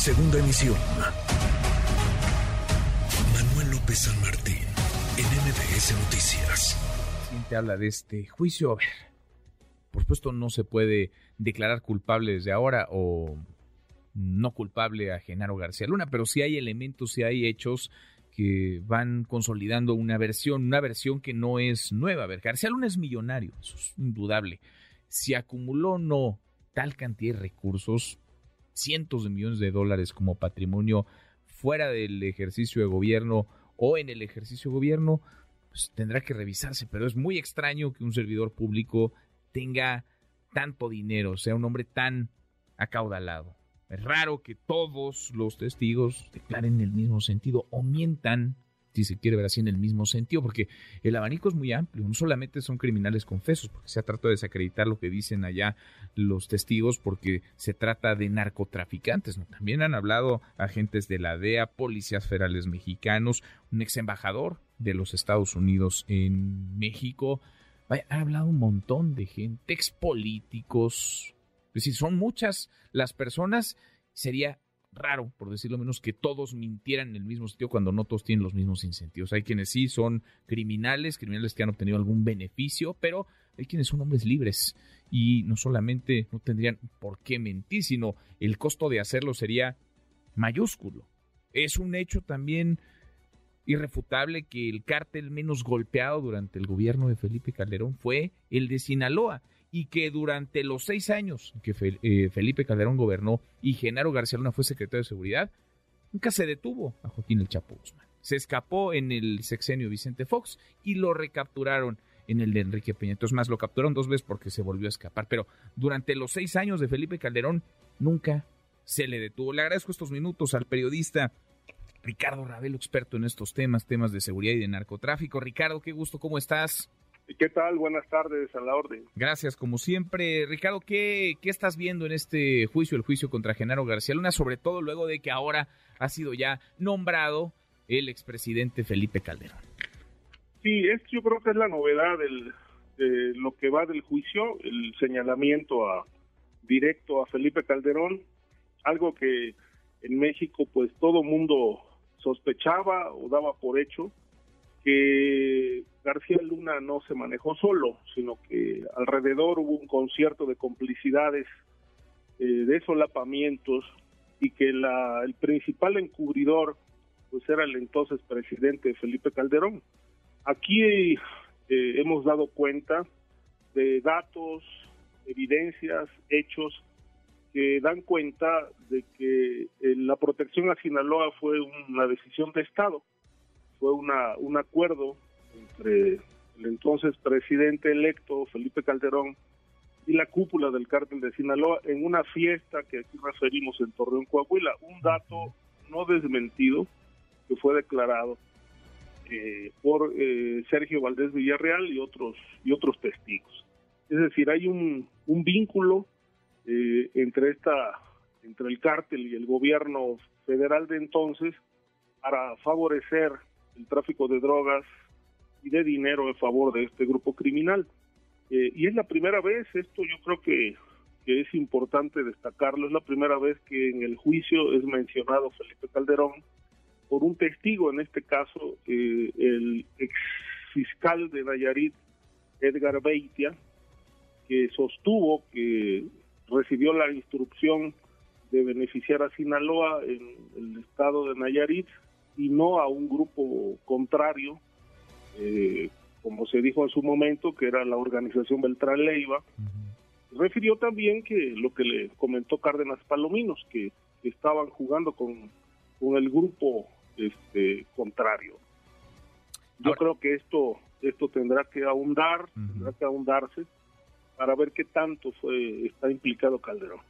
Segunda emisión. Manuel López San Martín, en MBS Noticias. Te habla de este juicio. A ver, por supuesto no se puede declarar culpable desde ahora o no culpable a Genaro García Luna, pero sí hay elementos, sí hay hechos que van consolidando una versión, una versión que no es nueva. A ver, García Luna es millonario, eso es indudable. Si acumuló o no tal cantidad de recursos, cientos de millones de dólares como patrimonio fuera del ejercicio de gobierno o en el ejercicio de gobierno, pues tendrá que revisarse. Pero es muy extraño que un servidor público tenga tanto dinero, sea un hombre tan acaudalado. Es raro que todos los testigos declaren el mismo sentido o mientan, si se quiere ver así, en el mismo sentido, porque el abanico es muy amplio. No solamente son criminales confesos, porque se ha tratado de desacreditar lo que dicen allá los testigos, porque se trata de narcotraficantes. ¿no? También han hablado agentes de la DEA, policías federales mexicanos, un ex embajador de los Estados Unidos en México. Ha hablado un montón de gente, ex políticos, es decir, son muchas las personas, sería raro, por decirlo menos, que todos mintieran en el mismo sentido cuando no todos tienen los mismos incentivos. Hay quienes sí son criminales, criminales que han obtenido algún beneficio, pero hay quienes son hombres libres y no solamente no tendrían por qué mentir, sino el costo de hacerlo sería mayúsculo. Es un hecho también irrefutable que el cártel menos golpeado durante el gobierno de Felipe Calderón fue el de Sinaloa y que durante los seis años que eh, Felipe Calderón gobernó y Genaro García Luna fue secretario de Seguridad, nunca se detuvo a Joaquín El Chapo Guzmán. Se escapó en el sexenio Vicente Fox y lo recapturaron en el de Enrique Peña. Entonces más lo capturaron dos veces porque se volvió a escapar. Pero durante los seis años de Felipe Calderón nunca se le detuvo. Le agradezco estos minutos al periodista Ricardo Ravelo, experto en estos temas, temas de seguridad y de narcotráfico. Ricardo, qué gusto, ¿cómo estás? ¿Qué tal? Buenas tardes, a la orden. Gracias, como siempre. Ricardo, ¿qué, ¿qué estás viendo en este juicio, el juicio contra Genaro García Luna, sobre todo luego de que ahora ha sido ya nombrado el expresidente Felipe Calderón? Sí, es, yo creo que es la novedad del, de lo que va del juicio, el señalamiento a directo a Felipe Calderón, algo que en México pues todo mundo sospechaba o daba por hecho, que García Luna no se manejó solo, sino que alrededor hubo un concierto de complicidades, eh, de solapamientos, y que la, el principal encubridor pues era el entonces presidente Felipe Calderón. Aquí eh, hemos dado cuenta de datos, evidencias, hechos que dan cuenta de que eh, la protección a Sinaloa fue una decisión de Estado fue una, un acuerdo entre el entonces presidente electo Felipe Calderón y la cúpula del cártel de Sinaloa en una fiesta que aquí referimos en Torreón, Coahuila. Un dato no desmentido que fue declarado eh, por eh, Sergio Valdés Villarreal y otros y otros testigos. Es decir, hay un, un vínculo eh, entre esta entre el cártel y el gobierno federal de entonces para favorecer el tráfico de drogas y de dinero en favor de este grupo criminal. Eh, y es la primera vez, esto yo creo que, que, es importante destacarlo, es la primera vez que en el juicio es mencionado Felipe Calderón por un testigo, en este caso eh, el ex fiscal de Nayarit, Edgar Beitia, que sostuvo que recibió la instrucción de beneficiar a Sinaloa en el estado de Nayarit y no a un grupo contrario, eh, como se dijo en su momento, que era la organización Beltrán Leiva. Refirió también que lo que le comentó Cárdenas Palominos, que, estaban jugando con, con el grupo este contrario. Yo creo que esto esto tendrá que ahondar, tendrá que ahondarse para ver qué tanto fue está implicado Calderón.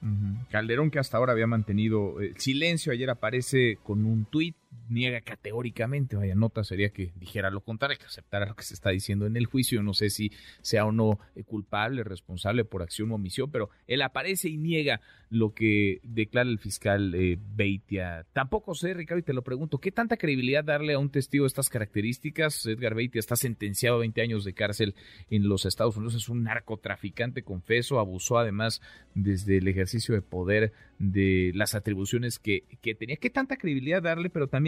Calderón que hasta ahora había mantenido eh, silencio, ayer aparece con un tuit niega categóricamente. Vaya nota sería que dijera lo contrario, que aceptara lo que se está diciendo en el juicio. No sé si sea o no eh, culpable, responsable por acción o omisión, pero él aparece y niega lo que declara el fiscal eh, Beitia. Tampoco sé, Ricardo, y te lo pregunto, ¿qué tanta credibilidad darle a un testigo de estas características? Edgar Beitia está sentenciado a 20 años de cárcel en los Estados Unidos, es un narcotraficante confeso, abusó además desde el ejercicio de poder de las atribuciones que, que tenía. ¿Qué tanta credibilidad darle, pero también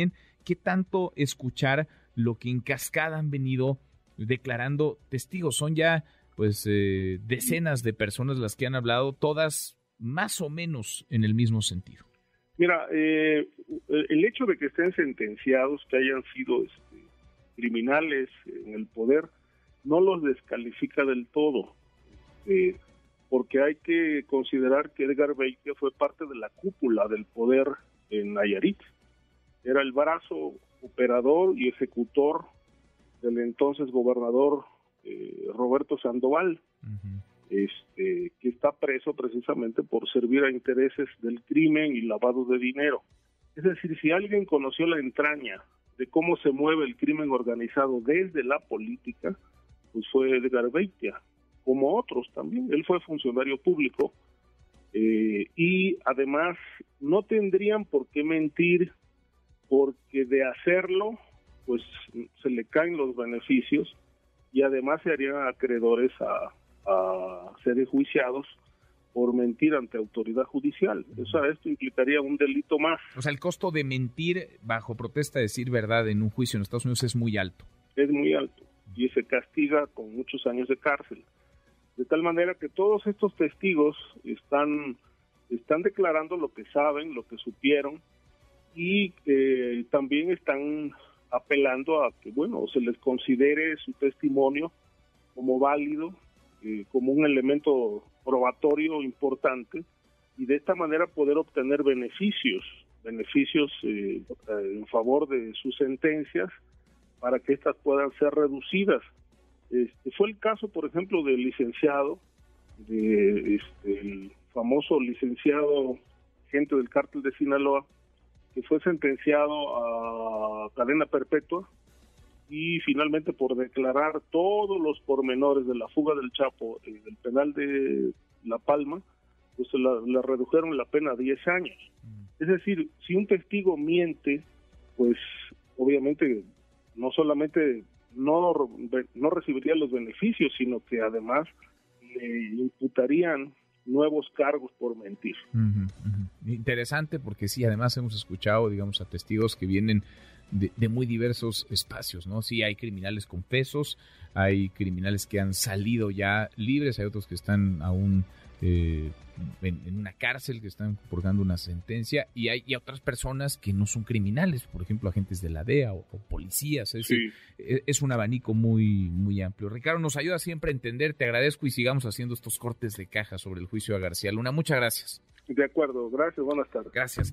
qué tanto escuchar lo que en cascada han venido declarando testigos? Son ya pues eh, decenas de personas las que han hablado, todas más o menos en el mismo sentido. Mira, eh, el hecho de que estén sentenciados, que hayan sido este, criminales en el poder, no los descalifica del todo. Porque hay que considerar que Edgar Beitia fue parte de la cúpula del poder en Nayarit. Era el brazo operador y ejecutor del entonces gobernador eh, Roberto Sandoval, este, que está preso precisamente por servir a intereses del crimen y lavado de dinero. Es decir, si alguien conoció la entraña de cómo se mueve el crimen organizado desde la política, pues fue Edgar Beitia como otros también. Él fue funcionario público eh, y además no tendrían por qué mentir porque de hacerlo pues se le caen los beneficios y además se harían acreedores a, ser enjuiciados por mentir ante autoridad judicial. O sea, esto implicaría un delito más. O sea, el costo de mentir bajo protesta, decir verdad en un juicio en Estados Unidos es muy alto. Es muy alto y se castiga con muchos años de cárcel. De tal manera que todos estos testigos están, están declarando lo que saben, lo que supieron, y eh, también están apelando a que, bueno, se les considere su testimonio como válido, eh, como un elemento probatorio importante, y de esta manera poder obtener beneficios, beneficios eh, en favor de sus sentencias, para que éstas puedan ser reducidas. Este, fue el caso, por ejemplo, del licenciado, de este, el famoso licenciado gente del cártel de Sinaloa, que fue sentenciado a cadena perpetua y finalmente por declarar todos los pormenores de la fuga del Chapo eh, del penal de La Palma, pues le redujeron la pena a 10 años. Mm. Es decir, si un testigo miente, pues obviamente no solamente no, no recibiría los beneficios, sino que además le imputarían nuevos cargos por mentir. Interesante porque sí, además hemos escuchado, digamos, a testigos que vienen de, de, muy diversos espacios, ¿no? Sí, hay criminales confesos, hay criminales que han salido ya libres, hay otros que están aún eh, en, una cárcel, que están purgando una sentencia, y hay otras personas que no son criminales, por ejemplo, agentes de la DEA o, policías. Es, e, es, un abanico muy, muy amplio. Ricardo, nos ayuda siempre a entender, te agradezco y sigamos haciendo estos cortes de caja sobre el juicio a García Luna. Muchas gracias. De acuerdo, gracias, buenas tardes. Gracias.